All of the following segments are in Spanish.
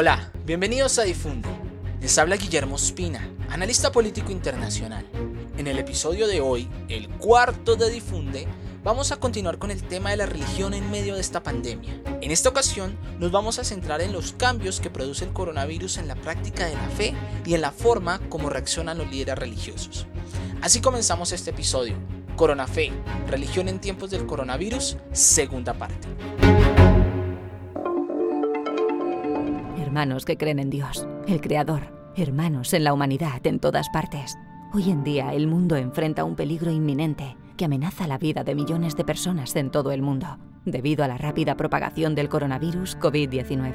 Hola, bienvenidos a Difunde. Les habla Guillermo Espina, analista político internacional. En el episodio de hoy, el cuarto de Difunde, vamos a continuar con el tema de la religión en medio de esta pandemia. En esta ocasión nos vamos a centrar en los cambios que produce el coronavirus en la práctica de la fe y en la forma como reaccionan los líderes religiosos. Así comenzamos este episodio. Corona Fe, religión en tiempos del coronavirus, segunda parte. Hermanos que creen en Dios, el Creador, hermanos en la humanidad en todas partes. Hoy en día el mundo enfrenta un peligro inminente que amenaza la vida de millones de personas en todo el mundo, debido a la rápida propagación del coronavirus COVID-19.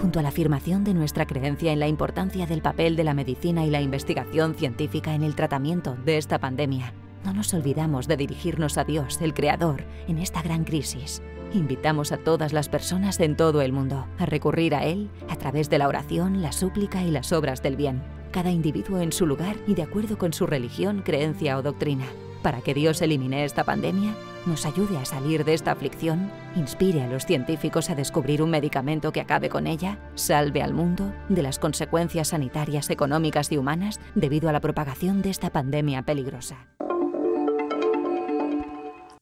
Junto a la afirmación de nuestra creencia en la importancia del papel de la medicina y la investigación científica en el tratamiento de esta pandemia, no nos olvidamos de dirigirnos a Dios, el Creador, en esta gran crisis. Invitamos a todas las personas en todo el mundo a recurrir a Él a través de la oración, la súplica y las obras del bien, cada individuo en su lugar y de acuerdo con su religión, creencia o doctrina, para que Dios elimine esta pandemia, nos ayude a salir de esta aflicción, inspire a los científicos a descubrir un medicamento que acabe con ella, salve al mundo de las consecuencias sanitarias, económicas y humanas debido a la propagación de esta pandemia peligrosa.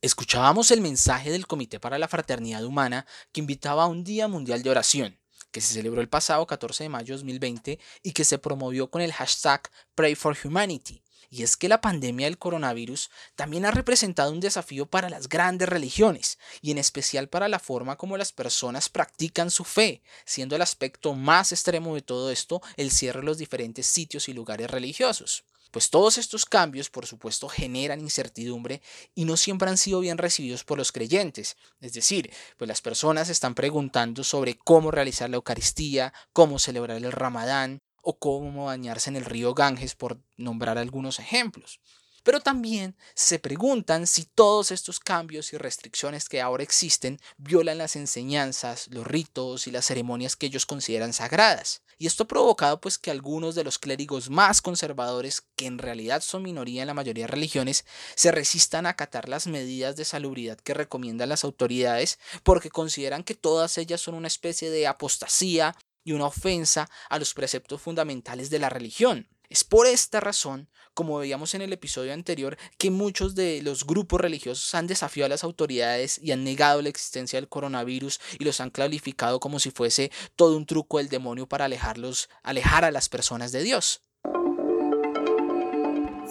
Escuchábamos el mensaje del Comité para la Fraternidad Humana que invitaba a un Día Mundial de Oración, que se celebró el pasado 14 de mayo de 2020 y que se promovió con el hashtag Pray for Humanity. Y es que la pandemia del coronavirus también ha representado un desafío para las grandes religiones, y en especial para la forma como las personas practican su fe, siendo el aspecto más extremo de todo esto el cierre de los diferentes sitios y lugares religiosos. Pues todos estos cambios, por supuesto, generan incertidumbre y no siempre han sido bien recibidos por los creyentes. Es decir, pues las personas están preguntando sobre cómo realizar la Eucaristía, cómo celebrar el Ramadán o cómo bañarse en el río Ganges, por nombrar algunos ejemplos. Pero también se preguntan si todos estos cambios y restricciones que ahora existen violan las enseñanzas, los ritos y las ceremonias que ellos consideran sagradas. Y esto ha provocado pues que algunos de los clérigos más conservadores, que en realidad son minoría en la mayoría de religiones, se resistan a acatar las medidas de salubridad que recomiendan las autoridades porque consideran que todas ellas son una especie de apostasía y una ofensa a los preceptos fundamentales de la religión. Es por esta razón, como veíamos en el episodio anterior, que muchos de los grupos religiosos han desafiado a las autoridades y han negado la existencia del coronavirus y los han calificado como si fuese todo un truco del demonio para alejarlos, alejar a las personas de Dios.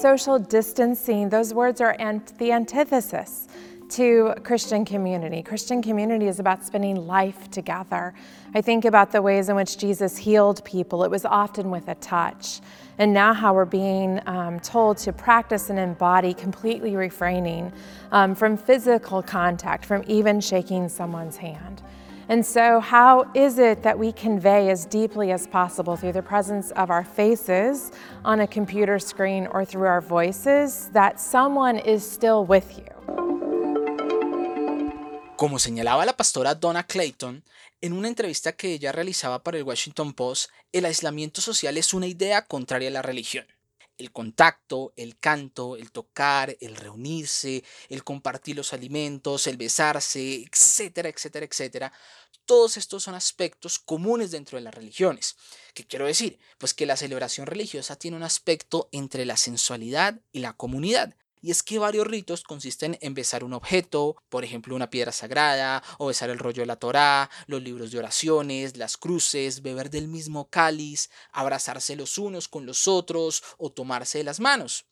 Social distancing, those words are the antithesis to Christian community. Christian community is about spending life together. I think about the ways in which Jesus healed people, it was often with a touch. And now, how we're being um, told to practice and embody completely refraining um, from physical contact, from even shaking someone's hand. And so, how is it that we convey as deeply as possible through the presence of our faces on a computer screen or through our voices that someone is still with you? Como señalaba la pastora Donna Clayton, en una entrevista que ella realizaba para el Washington Post, el aislamiento social es una idea contraria a la religión. El contacto, el canto, el tocar, el reunirse, el compartir los alimentos, el besarse, etcétera, etcétera, etcétera. Todos estos son aspectos comunes dentro de las religiones. ¿Qué quiero decir? Pues que la celebración religiosa tiene un aspecto entre la sensualidad y la comunidad. Y es que varios ritos consisten en besar un objeto, por ejemplo una piedra sagrada, o besar el rollo de la Torá, los libros de oraciones, las cruces, beber del mismo cáliz, abrazarse los unos con los otros o tomarse de las manos.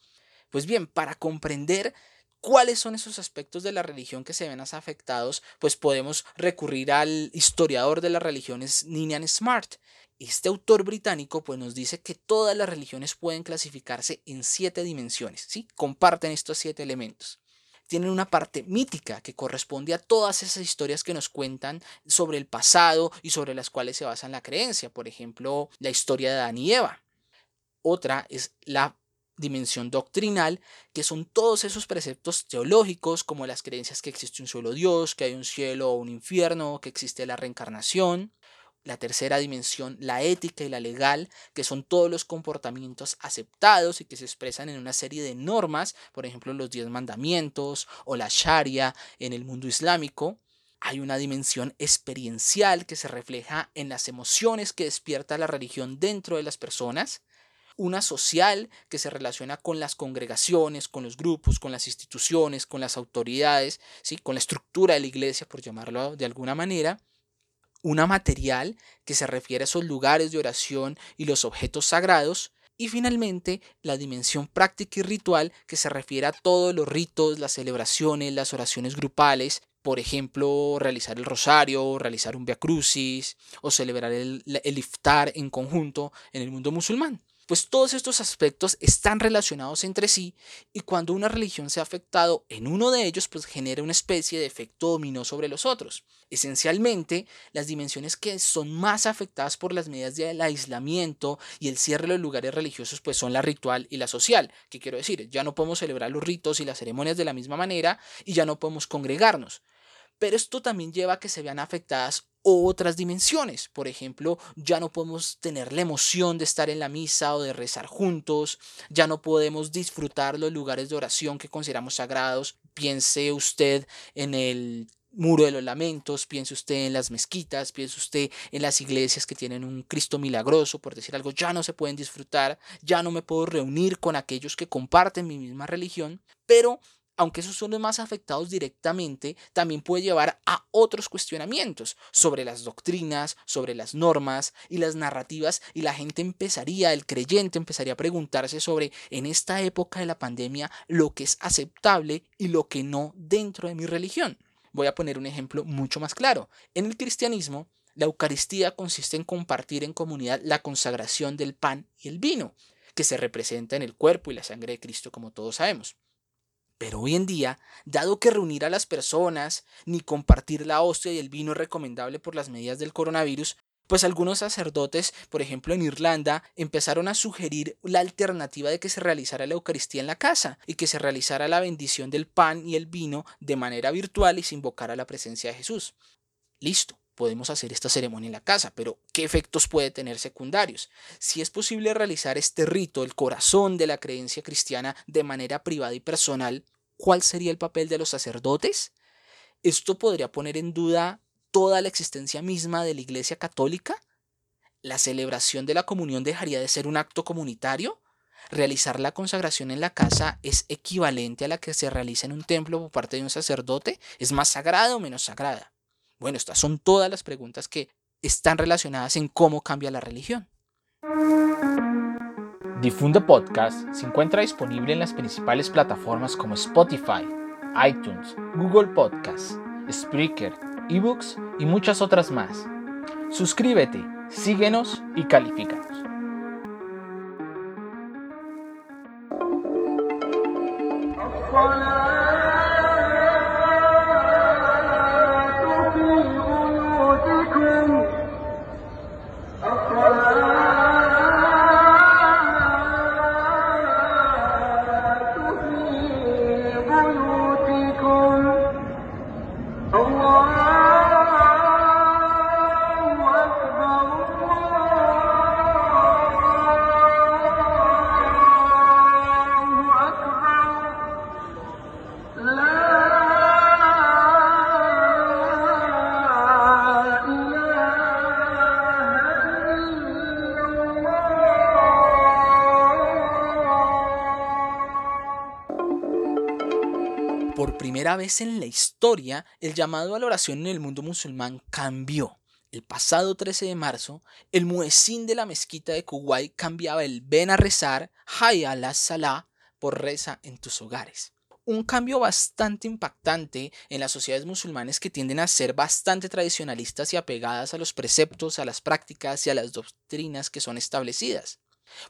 Pues bien, para comprender cuáles son esos aspectos de la religión que se ven afectados, pues podemos recurrir al historiador de las religiones Ninian Smart, este autor británico pues nos dice que todas las religiones pueden clasificarse en siete dimensiones, ¿sí? Comparten estos siete elementos. Tienen una parte mítica que corresponde a todas esas historias que nos cuentan sobre el pasado y sobre las cuales se basa la creencia, por ejemplo, la historia de Adán y Eva. Otra es la dimensión doctrinal, que son todos esos preceptos teológicos, como las creencias que existe un solo Dios, que hay un cielo o un infierno, que existe la reencarnación la tercera dimensión, la ética y la legal, que son todos los comportamientos aceptados y que se expresan en una serie de normas, por ejemplo los diez mandamientos o la sharia en el mundo islámico. Hay una dimensión experiencial que se refleja en las emociones que despierta la religión dentro de las personas una social que se relaciona con las congregaciones, con los grupos, con las instituciones, con las autoridades, ¿sí? con la estructura de la iglesia, por llamarlo de alguna manera, una material que se refiere a esos lugares de oración y los objetos sagrados, y finalmente la dimensión práctica y ritual que se refiere a todos los ritos, las celebraciones, las oraciones grupales, por ejemplo, realizar el rosario, realizar un Via Crucis o celebrar el, el iftar en conjunto en el mundo musulmán pues todos estos aspectos están relacionados entre sí y cuando una religión se ha afectado en uno de ellos, pues genera una especie de efecto dominó sobre los otros. Esencialmente, las dimensiones que son más afectadas por las medidas del aislamiento y el cierre de los lugares religiosos, pues son la ritual y la social. ¿Qué quiero decir? Ya no podemos celebrar los ritos y las ceremonias de la misma manera y ya no podemos congregarnos. Pero esto también lleva a que se vean afectadas otras dimensiones. Por ejemplo, ya no podemos tener la emoción de estar en la misa o de rezar juntos, ya no podemos disfrutar los lugares de oración que consideramos sagrados. Piense usted en el muro de los lamentos, piense usted en las mezquitas, piense usted en las iglesias que tienen un Cristo milagroso, por decir algo, ya no se pueden disfrutar, ya no me puedo reunir con aquellos que comparten mi misma religión, pero aunque esos son los más afectados directamente, también puede llevar a otros cuestionamientos sobre las doctrinas, sobre las normas y las narrativas y la gente empezaría, el creyente empezaría a preguntarse sobre en esta época de la pandemia lo que es aceptable y lo que no dentro de mi religión. Voy a poner un ejemplo mucho más claro. En el cristianismo, la Eucaristía consiste en compartir en comunidad la consagración del pan y el vino, que se representa en el cuerpo y la sangre de Cristo como todos sabemos. Pero hoy en día, dado que reunir a las personas ni compartir la hostia y el vino es recomendable por las medidas del coronavirus, pues algunos sacerdotes, por ejemplo en Irlanda, empezaron a sugerir la alternativa de que se realizara la Eucaristía en la casa y que se realizara la bendición del pan y el vino de manera virtual y se invocara la presencia de Jesús. Listo, podemos hacer esta ceremonia en la casa, pero ¿qué efectos puede tener secundarios? Si es posible realizar este rito, el corazón de la creencia cristiana, de manera privada y personal, ¿cuál sería el papel de los sacerdotes? ¿Esto podría poner en duda toda la existencia misma de la Iglesia Católica? ¿La celebración de la comunión dejaría de ser un acto comunitario? ¿Realizar la consagración en la casa es equivalente a la que se realiza en un templo por parte de un sacerdote? ¿Es más sagrada o menos sagrada? Bueno, estas son todas las preguntas que están relacionadas en cómo cambia la religión. Difunde Podcast se encuentra disponible en las principales plataformas como Spotify, iTunes, Google Podcasts, Spreaker, eBooks y muchas otras más. Suscríbete, síguenos y califícanos. Primera vez en la historia, el llamado a la oración en el mundo musulmán cambió. El pasado 13 de marzo, el muecín de la mezquita de Kuwait cambiaba el ven a rezar, hayya la salah, por reza en tus hogares. Un cambio bastante impactante en las sociedades musulmanes que tienden a ser bastante tradicionalistas y apegadas a los preceptos, a las prácticas y a las doctrinas que son establecidas.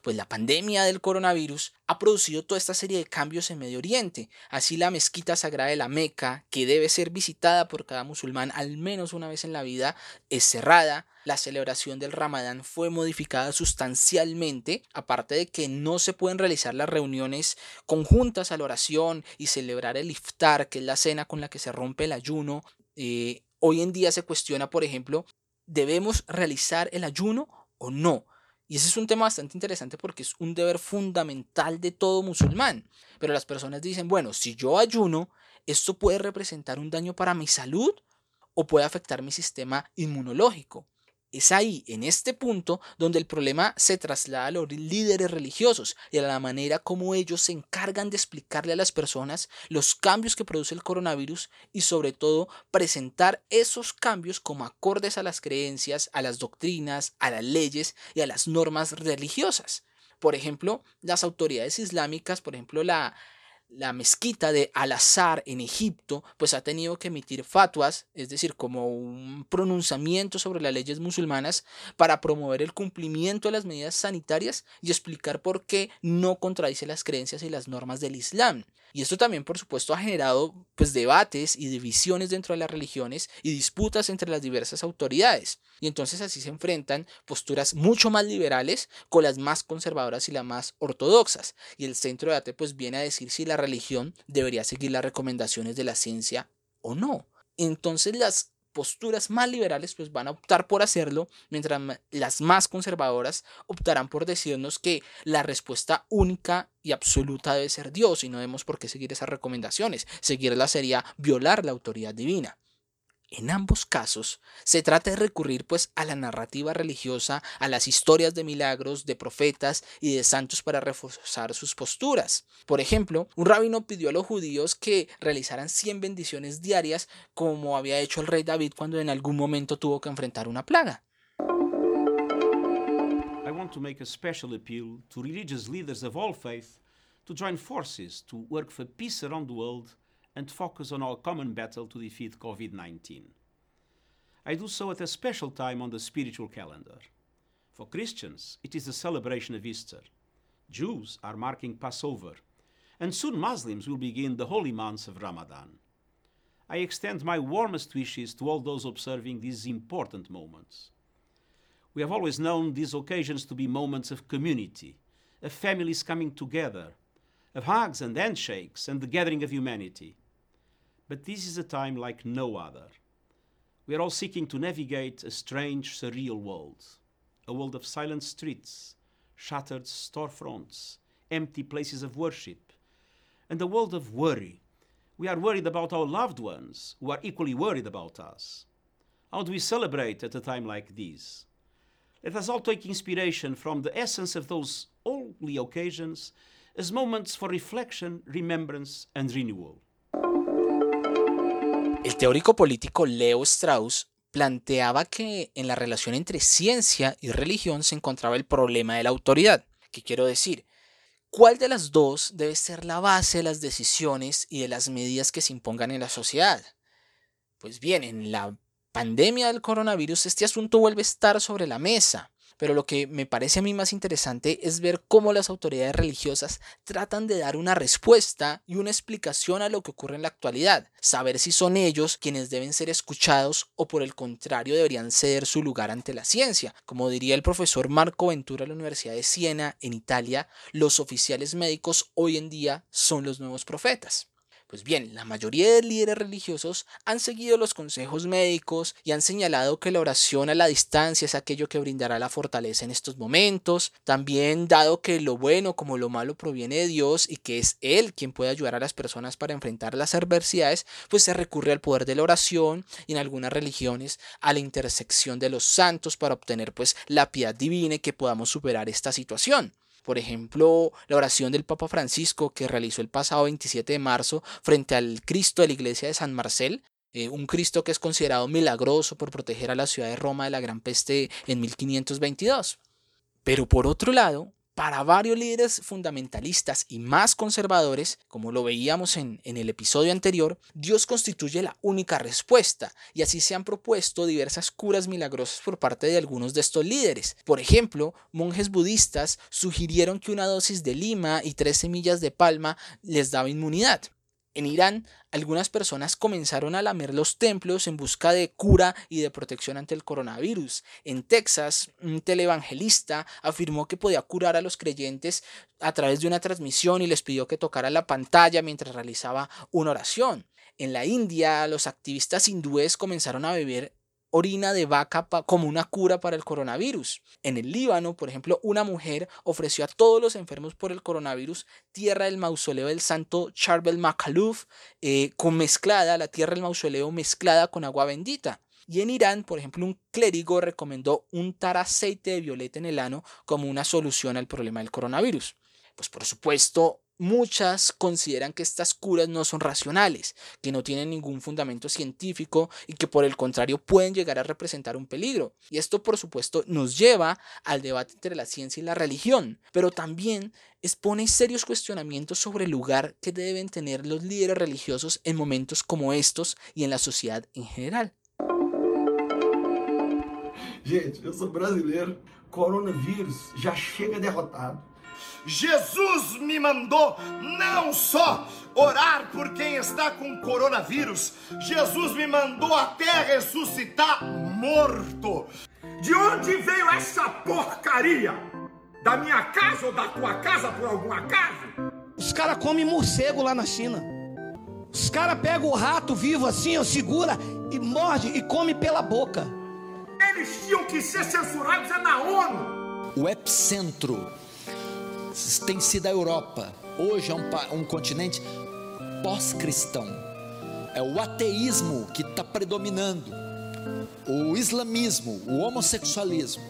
Pues la pandemia del coronavirus ha producido toda esta serie de cambios en Medio Oriente. Así la mezquita sagrada de la Meca, que debe ser visitada por cada musulmán al menos una vez en la vida, es cerrada. La celebración del Ramadán fue modificada sustancialmente, aparte de que no se pueden realizar las reuniones conjuntas a la oración y celebrar el iftar, que es la cena con la que se rompe el ayuno. Eh, hoy en día se cuestiona, por ejemplo, ¿debemos realizar el ayuno o no? Y ese es un tema bastante interesante porque es un deber fundamental de todo musulmán. Pero las personas dicen, bueno, si yo ayuno, ¿esto puede representar un daño para mi salud? o puede afectar mi sistema inmunológico. Es ahí, en este punto, donde el problema se traslada a los líderes religiosos y a la manera como ellos se encargan de explicarle a las personas los cambios que produce el coronavirus y sobre todo presentar esos cambios como acordes a las creencias, a las doctrinas, a las leyes y a las normas religiosas. Por ejemplo, las autoridades islámicas, por ejemplo, la, la mezquita de Al-Azhar en Egipto, pues ha tenido que emitir fatuas, es decir, como un pronunciamiento sobre las leyes musulmanas para promover el cumplimiento de las medidas sanitarias y explicar por qué no contradice las creencias y las normas del Islam. Y esto también, por supuesto, ha generado pues, debates y divisiones dentro de las religiones y disputas entre las diversas autoridades. Y entonces así se enfrentan posturas mucho más liberales con las más conservadoras y las más ortodoxas. Y el centro de debate pues viene a decir si la religión debería seguir las recomendaciones de la ciencia o no. Entonces las posturas más liberales pues van a optar por hacerlo, mientras las más conservadoras optarán por decirnos que la respuesta única y absoluta debe ser Dios y no debemos por qué seguir esas recomendaciones. Seguirla sería violar la autoridad divina. En ambos casos, se trata de recurrir pues a la narrativa religiosa, a las historias de milagros, de profetas y de santos para reforzar sus posturas. Por ejemplo, un rabino pidió a los judíos que realizaran 100 bendiciones diarias como había hecho el rey David cuando en algún momento tuvo que enfrentar una plaga. I want to make a special appeal to religious leaders of all faith to join forces to work for peace around the world and focus on our common battle to defeat COVID 19. I do so at a special time on the spiritual calendar. For Christians, it is the celebration of Easter. Jews are marking Passover, and soon Muslims will begin the holy months of Ramadan. I extend my warmest wishes to all those observing these important moments. We have always known these occasions to be moments of community, of families coming together, of hugs and handshakes and the gathering of humanity. But this is a time like no other. We are all seeking to navigate a strange, surreal world a world of silent streets, shuttered storefronts, empty places of worship, and a world of worry. We are worried about our loved ones, who are equally worried about us. How do we celebrate at a time like this? Let us all take inspiration from the essence of those holy occasions as moments for reflection, remembrance, and renewal. El teórico político Leo Strauss planteaba que en la relación entre ciencia y religión se encontraba el problema de la autoridad. ¿Qué quiero decir? ¿Cuál de las dos debe ser la base de las decisiones y de las medidas que se impongan en la sociedad? Pues bien, en la pandemia del coronavirus este asunto vuelve a estar sobre la mesa pero lo que me parece a mí más interesante es ver cómo las autoridades religiosas tratan de dar una respuesta y una explicación a lo que ocurre en la actualidad, saber si son ellos quienes deben ser escuchados o por el contrario deberían ceder su lugar ante la ciencia. Como diría el profesor Marco Ventura de la Universidad de Siena, en Italia, los oficiales médicos hoy en día son los nuevos profetas. Pues bien, la mayoría de líderes religiosos han seguido los consejos médicos y han señalado que la oración a la distancia es aquello que brindará la fortaleza en estos momentos. También dado que lo bueno como lo malo proviene de Dios y que es Él quien puede ayudar a las personas para enfrentar las adversidades, pues se recurre al poder de la oración y en algunas religiones a la intersección de los santos para obtener pues la piedad divina y que podamos superar esta situación. Por ejemplo, la oración del Papa Francisco que realizó el pasado 27 de marzo frente al Cristo de la iglesia de San Marcel, eh, un Cristo que es considerado milagroso por proteger a la ciudad de Roma de la gran peste en 1522. Pero por otro lado, para varios líderes fundamentalistas y más conservadores, como lo veíamos en, el episodio anterior, Dios constituye la única respuesta y así se han propuesto diversas curas milagrosas por parte de algunos de estos líderes. Por ejemplo, monjes budistas sugirieron que una dosis de lima y tres semillas de palma les daba inmunidad. En Irán, algunas personas comenzaron a lamer los templos en busca de cura y de protección ante el coronavirus. En Texas, un televangelista afirmó que podía curar a los creyentes a través de una transmisión y les pidió que tocara la pantalla mientras realizaba una oración. En la India, los activistas hindúes comenzaron a beber orina de vaca como una cura para el coronavirus. En el Líbano, por ejemplo, una mujer ofreció a todos los enfermos por el coronavirus tierra del mausoleo del santo Charbel Makhalouf eh, con mezclada, la tierra del mausoleo mezclada con agua bendita. Y en Irán, por ejemplo, un clérigo recomendó untar aceite de violeta en el ano como una solución al problema del coronavirus. Pues por supuesto, Muchas consideran que estas curas no son racionales, que no tienen ningún fundamento científico y que por el contrario pueden llegar a representar un peligro. Y esto por supuesto nos lleva al debate entre la ciencia y la religión, pero también expone serios cuestionamientos sobre el lugar que deben tener los líderes religiosos en momentos como estos y en la sociedad en general. Gente, yo soy brasileiro, coronavirus ya chega derrotado. Jesus me mandou não só orar por quem está com coronavírus, Jesus me mandou até ressuscitar morto. De onde veio essa porcaria? Da minha casa ou da tua casa por algum acaso? Os caras comem morcego lá na China. Os caras pegam o rato vivo assim, ó, segura e morde e come pela boca. Eles tinham que ser censurados é na ONU. O epicentro tem sido a Europa. Hoje é um, um continente pós-cristão. É o ateísmo que está predominando, o islamismo, o homossexualismo.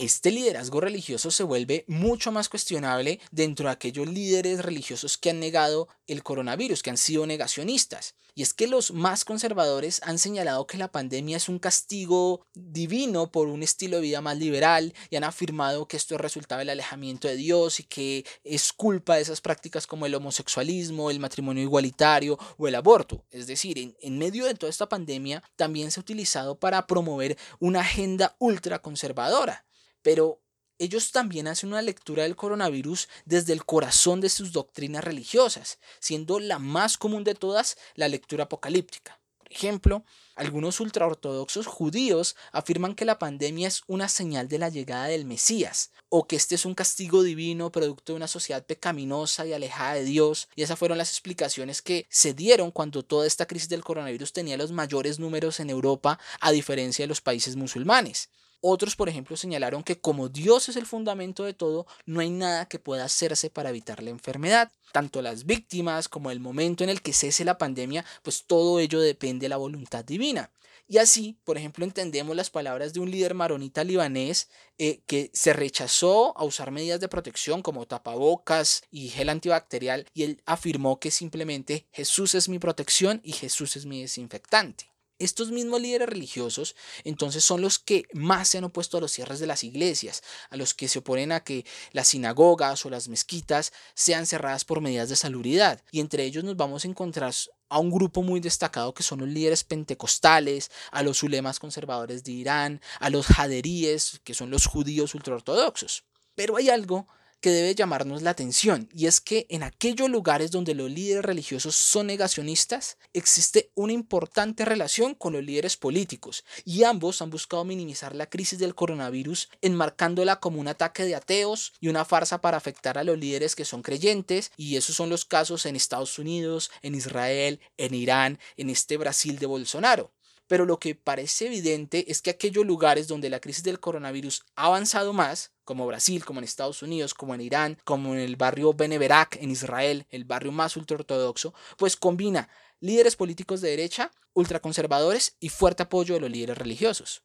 Este liderazgo religioso se vuelve mucho más cuestionable dentro de aquellos líderes religiosos que han negado el coronavirus, que han sido negacionistas. Y es que los más conservadores han señalado que la pandemia es un castigo divino por un estilo de vida más liberal y han afirmado que esto es resultado del alejamiento de Dios y que es culpa de esas prácticas como el homosexualismo, el matrimonio igualitario o el aborto. Es decir, en, en medio de toda esta pandemia también se ha utilizado para promover una agenda ultraconservadora pero ellos también hacen una lectura del coronavirus desde el corazón de sus doctrinas religiosas, siendo la más común de todas la lectura apocalíptica. Por ejemplo, algunos ultraortodoxos judíos afirman que la pandemia es una señal de la llegada del Mesías, o que este es un castigo divino producto de una sociedad pecaminosa y alejada de Dios, y esas fueron las explicaciones que se dieron cuando toda esta crisis del coronavirus tenía los mayores números en Europa, a diferencia de los países musulmanes. Otros, por ejemplo, señalaron que como Dios es el fundamento de todo, no hay nada que pueda hacerse para evitar la enfermedad. Tanto las víctimas como el momento en el que cese la pandemia, pues todo ello depende de la voluntad divina. Y así, por ejemplo, entendemos las palabras de un líder maronita libanés eh, que se rechazó a usar medidas de protección como tapabocas y gel antibacterial y él afirmó que simplemente Jesús es mi protección y Jesús es mi desinfectante. Estos mismos líderes religiosos entonces son los que más se han opuesto a los cierres de las iglesias, a los que se oponen a que las sinagogas o las mezquitas sean cerradas por medidas de salubridad. Y entre ellos nos vamos a encontrar a un grupo muy destacado que son los líderes pentecostales, a los ulemas conservadores de Irán, a los jaderíes, que son los judíos ultraortodoxos. Pero hay algo que debe llamarnos la atención, y es que en aquellos lugares donde los líderes religiosos son negacionistas, existe una importante relación con los líderes políticos, y ambos han buscado minimizar la crisis del coronavirus, enmarcándola como un ataque de ateos y una farsa para afectar a los líderes que son creyentes, y esos son los casos en Estados Unidos, en Israel, en Irán, en este Brasil de Bolsonaro pero lo que parece evidente es que aquellos lugares donde la crisis del coronavirus ha avanzado más, como Brasil, como en Estados Unidos, como en Irán, como en el barrio Beneberak en Israel, el barrio más ultraortodoxo, pues combina líderes políticos de derecha, ultraconservadores y fuerte apoyo de los líderes religiosos.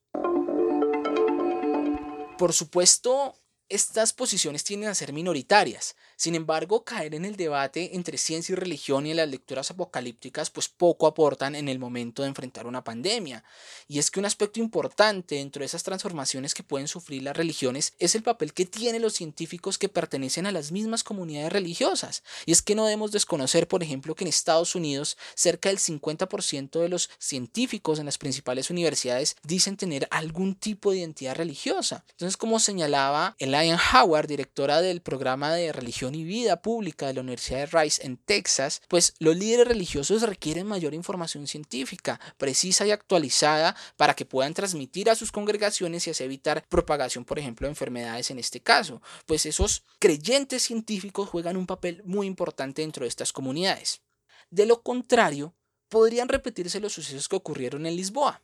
Por supuesto, estas posiciones tienden a ser minoritarias. Sin embargo, caer en el debate entre ciencia y religión y en las lecturas apocalípticas pues poco aportan en el momento de enfrentar una pandemia. Y es que un aspecto importante dentro de esas transformaciones que pueden sufrir las religiones es el papel que tienen los científicos que pertenecen a las mismas comunidades religiosas. Y es que no debemos desconocer, por ejemplo, que en Estados Unidos cerca del 50% de los científicos en las principales universidades dicen tener algún tipo de identidad religiosa. Entonces, como señalaba el Lion Howard, directora del programa de religión y vida pública de la Universidad de Rice en Texas, pues los líderes religiosos requieren mayor información científica, precisa y actualizada para que puedan transmitir a sus congregaciones y así evitar propagación, por ejemplo, de enfermedades en este caso. Pues esos creyentes científicos juegan un papel muy importante dentro de estas comunidades. De lo contrario, podrían repetirse los sucesos que ocurrieron en Lisboa.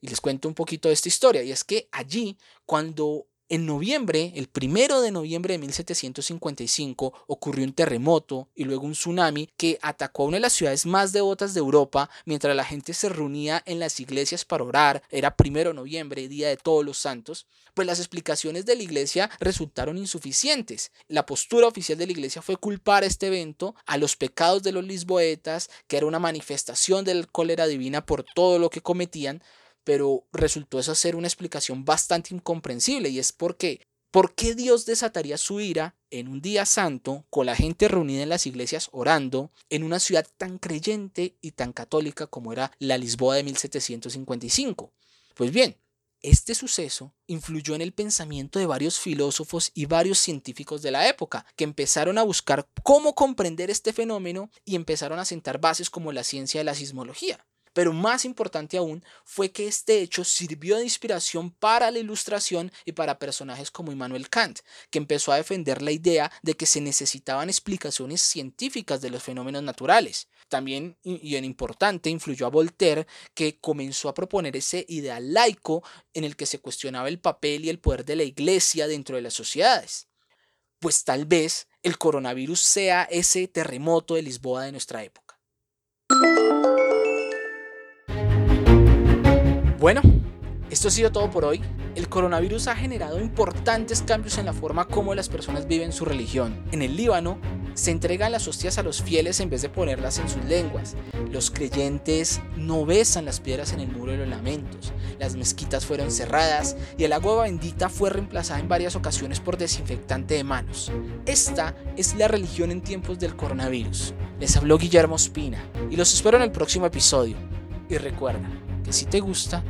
Y les cuento un poquito de esta historia, y es que allí, cuando en noviembre, el primero de noviembre de 1755, ocurrió un terremoto y luego un tsunami que atacó a una de las ciudades más devotas de Europa mientras la gente se reunía en las iglesias para orar. Era primero de noviembre, día de todos los santos. Pues las explicaciones de la iglesia resultaron insuficientes. La postura oficial de la iglesia fue culpar este evento a los pecados de los lisboetas, que era una manifestación del cólera divina por todo lo que cometían, pero resultó esa ser una explicación bastante incomprensible y es porque ¿por qué Dios desataría su ira en un día santo con la gente reunida en las iglesias orando en una ciudad tan creyente y tan católica como era la Lisboa de 1755? Pues bien, este suceso influyó en el pensamiento de varios filósofos y varios científicos de la época, que empezaron a buscar cómo comprender este fenómeno y empezaron a sentar bases como la ciencia de la sismología. Pero más importante aún fue que este hecho sirvió de inspiración para la ilustración y para personajes como Immanuel Kant, que empezó a defender la idea de que se necesitaban explicaciones científicas de los fenómenos naturales. También, y en importante, influyó a Voltaire, que comenzó a proponer ese ideal laico en el que se cuestionaba el papel y el poder de la iglesia dentro de las sociedades. Pues tal vez el coronavirus sea ese terremoto de Lisboa de nuestra época. Bueno, esto ha sido todo por hoy. El coronavirus ha generado importantes cambios en la forma como las personas viven su religión. En el Líbano, se entregan las hostias a los fieles en vez de ponerlas en sus lenguas. Los creyentes no besan las piedras en el muro de los lamentos. Las mezquitas fueron cerradas y el agua bendita fue reemplazada en varias ocasiones por desinfectante de manos. Esta es la religión en tiempos del coronavirus. Les habló Guillermo Espina y los espero en el próximo episodio. Y recuerda, si te gusta,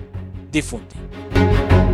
difunde.